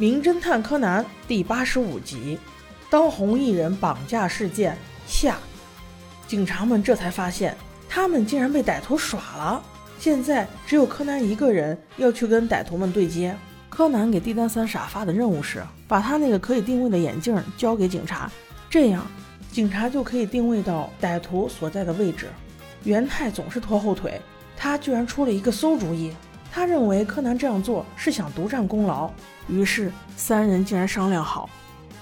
名侦探柯南》第八十五集：当红艺人绑架事件下，警察们这才发现，他们竟然被歹徒耍了。现在只有柯南一个人要去跟歹徒们对接。柯南给帝丹三傻发的任务是，把他那个可以定位的眼镜交给警察，这样警察就可以定位到歹徒所在的位置。元太总是拖后腿，他居然出了一个馊主意。他认为柯南这样做是想独占功劳，于是三人竟然商量好，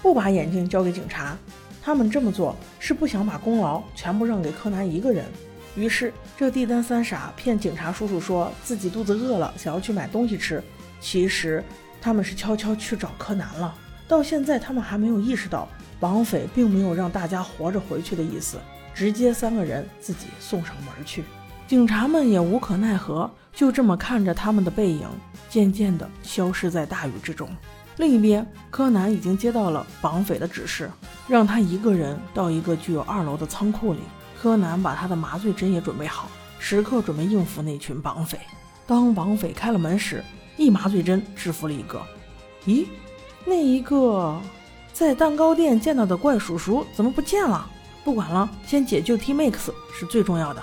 不把眼镜交给警察。他们这么做是不想把功劳全部让给柯南一个人。于是这帝丹三傻骗警察叔叔说自己肚子饿了，想要去买东西吃。其实他们是悄悄去找柯南了。到现在他们还没有意识到绑匪并没有让大家活着回去的意思，直接三个人自己送上门去。警察们也无可奈何，就这么看着他们的背影渐渐地消失在大雨之中。另一边，柯南已经接到了绑匪的指示，让他一个人到一个具有二楼的仓库里。柯南把他的麻醉针也准备好，时刻准备应付那群绑匪。当绑匪开了门时，一麻醉针制服了一个。咦，那一个在蛋糕店见到的怪叔叔怎么不见了？不管了，先解救 T Max 是最重要的。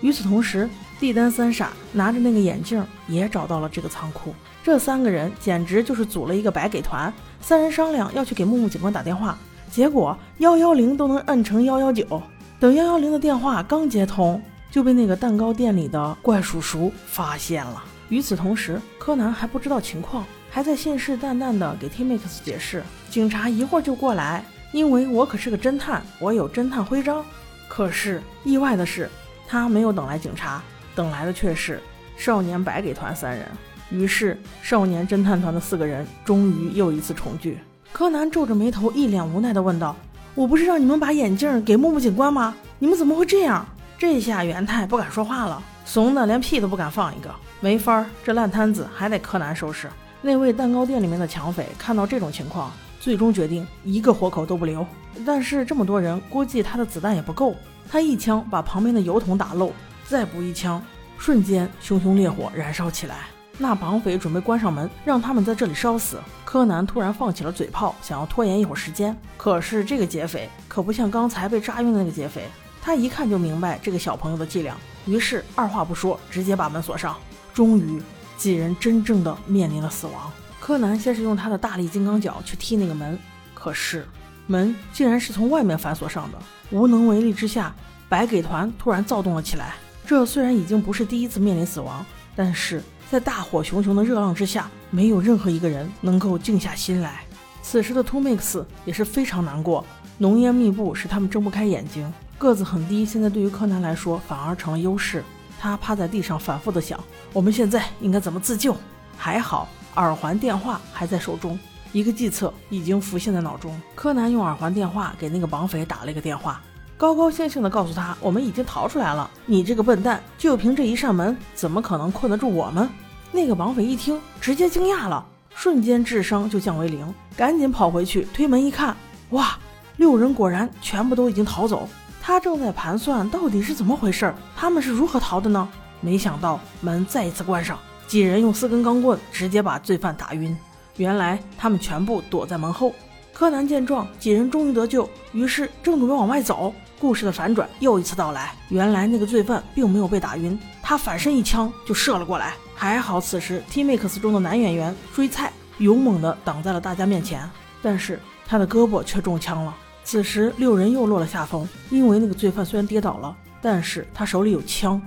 与此同时，帝丹三傻拿着那个眼镜也找到了这个仓库。这三个人简直就是组了一个白给团。三人商量要去给木木警官打电话，结果幺幺零都能摁成幺幺九。等幺幺零的电话刚接通，就被那个蛋糕店里的怪叔叔发现了。与此同时，柯南还不知道情况，还在信誓旦旦地给 T Max 解释：“警察一会儿就过来，因为我可是个侦探，我有侦探徽章。”可是意外的是。他没有等来警察，等来的却是少年白给团三人。于是，少年侦探团的四个人终于又一次重聚。柯南皱着眉头，一脸无奈地问道：“我不是让你们把眼镜给木木警官吗？你们怎么会这样？”这下元太不敢说话了，怂的连屁都不敢放一个。没法儿，这烂摊子还得柯南收拾。那位蛋糕店里面的抢匪看到这种情况，最终决定一个活口都不留。但是这么多人，估计他的子弹也不够。他一枪把旁边的油桶打漏，再补一枪，瞬间熊熊烈火燃烧起来。那绑匪准备关上门，让他们在这里烧死。柯南突然放起了嘴炮，想要拖延一会儿时间。可是这个劫匪可不像刚才被扎晕的那个劫匪，他一看就明白这个小朋友的伎俩，于是二话不说，直接把门锁上。终于，几人真正的面临了死亡。柯南先是用他的大力金刚脚去踢那个门，可是门竟然是从外面反锁上的。无能为力之下，白给团突然躁动了起来。这虽然已经不是第一次面临死亡，但是在大火熊熊的热浪之下，没有任何一个人能够静下心来。此时的 Two Mix 也是非常难过，浓烟密布，使他们睁不开眼睛。个子很低，现在对于柯南来说反而成了优势。他趴在地上，反复的想：我们现在应该怎么自救？还好耳环电话还在手中。一个计策已经浮现在脑中。柯南用耳环电话给那个绑匪打了一个电话，高高兴兴地告诉他：“我们已经逃出来了。你这个笨蛋，就凭这一扇门，怎么可能困得住我们？”那个绑匪一听，直接惊讶了，瞬间智商就降为零，赶紧跑回去推门一看，哇，六人果然全部都已经逃走。他正在盘算到底是怎么回事，他们是如何逃的呢？没想到门再一次关上，几人用四根钢棍直接把罪犯打晕。原来他们全部躲在门后。柯南见状，几人终于得救，于是正准备往外走。故事的反转又一次到来。原来那个罪犯并没有被打晕，他反身一枪就射了过来。还好此时 T Max 中的男演员追菜勇猛地挡在了大家面前，但是他的胳膊却中枪了。此时六人又落了下风，因为那个罪犯虽然跌倒了，但是他手里有枪。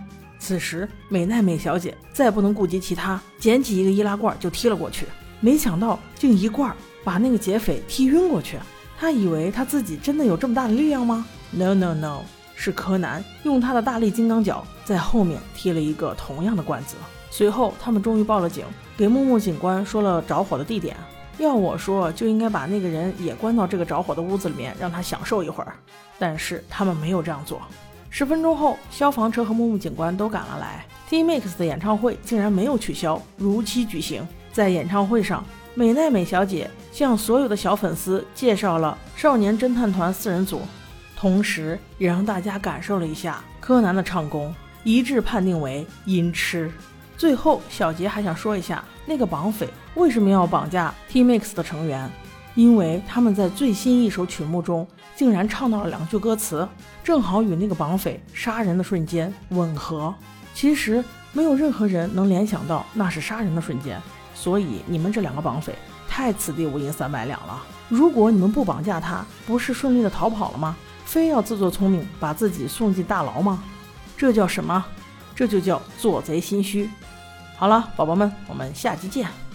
此时美奈美小姐再不能顾及其他，捡起一个易拉罐就踢了过去。没想到竟一罐把那个劫匪踢晕过去。他以为他自己真的有这么大的力量吗？No No No，是柯南用他的大力金刚脚在后面踢了一个同样的罐子。随后他们终于报了警，给木木警官说了着火的地点。要我说，就应该把那个人也关到这个着火的屋子里面，让他享受一会儿。但是他们没有这样做。十分钟后，消防车和木木警官都赶了来。T Max 的演唱会竟然没有取消，如期举行。在演唱会上，美奈美小姐向所有的小粉丝介绍了少年侦探团四人组，同时也让大家感受了一下柯南的唱功，一致判定为音痴。最后，小杰还想说一下，那个绑匪为什么要绑架 T-Mix 的成员？因为他们在最新一首曲目中竟然唱到了两句歌词，正好与那个绑匪杀人的瞬间吻合。其实没有任何人能联想到那是杀人的瞬间，所以你们这两个绑匪太此地无银三百两了。如果你们不绑架他，不是顺利的逃跑了吗？非要自作聪明把自己送进大牢吗？这叫什么？这就叫做贼心虚。好了，宝宝们，我们下期见。